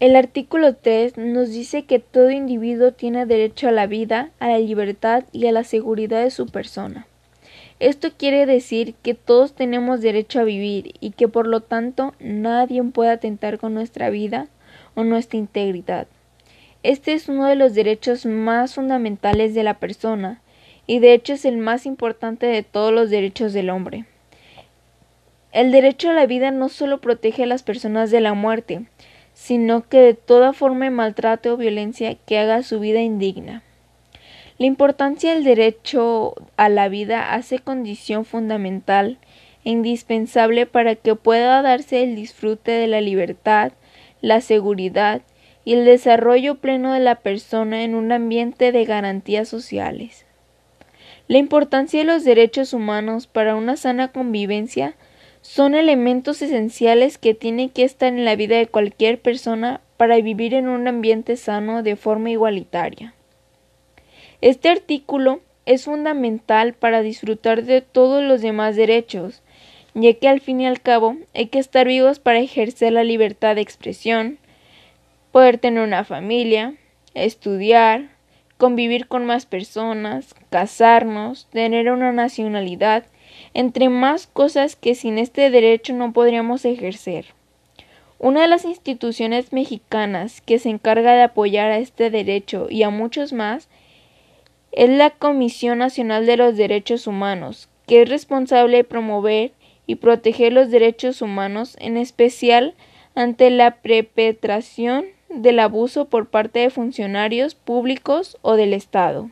El artículo 3 nos dice que todo individuo tiene derecho a la vida, a la libertad y a la seguridad de su persona. Esto quiere decir que todos tenemos derecho a vivir y que por lo tanto nadie puede atentar con nuestra vida o nuestra integridad. Este es uno de los derechos más fundamentales de la persona y de hecho es el más importante de todos los derechos del hombre. El derecho a la vida no solo protege a las personas de la muerte, sino que de toda forma de maltrato o violencia que haga su vida indigna. La importancia del derecho a la vida hace condición fundamental e indispensable para que pueda darse el disfrute de la libertad, la seguridad y el desarrollo pleno de la persona en un ambiente de garantías sociales. La importancia de los derechos humanos para una sana convivencia son elementos esenciales que tienen que estar en la vida de cualquier persona para vivir en un ambiente sano de forma igualitaria. Este artículo es fundamental para disfrutar de todos los demás derechos, ya que al fin y al cabo hay que estar vivos para ejercer la libertad de expresión, poder tener una familia, estudiar, convivir con más personas, casarnos, tener una nacionalidad, entre más cosas que sin este derecho no podríamos ejercer. Una de las instituciones mexicanas que se encarga de apoyar a este derecho y a muchos más es la Comisión Nacional de los Derechos Humanos, que es responsable de promover y proteger los derechos humanos, en especial ante la perpetración del abuso por parte de funcionarios públicos o del Estado.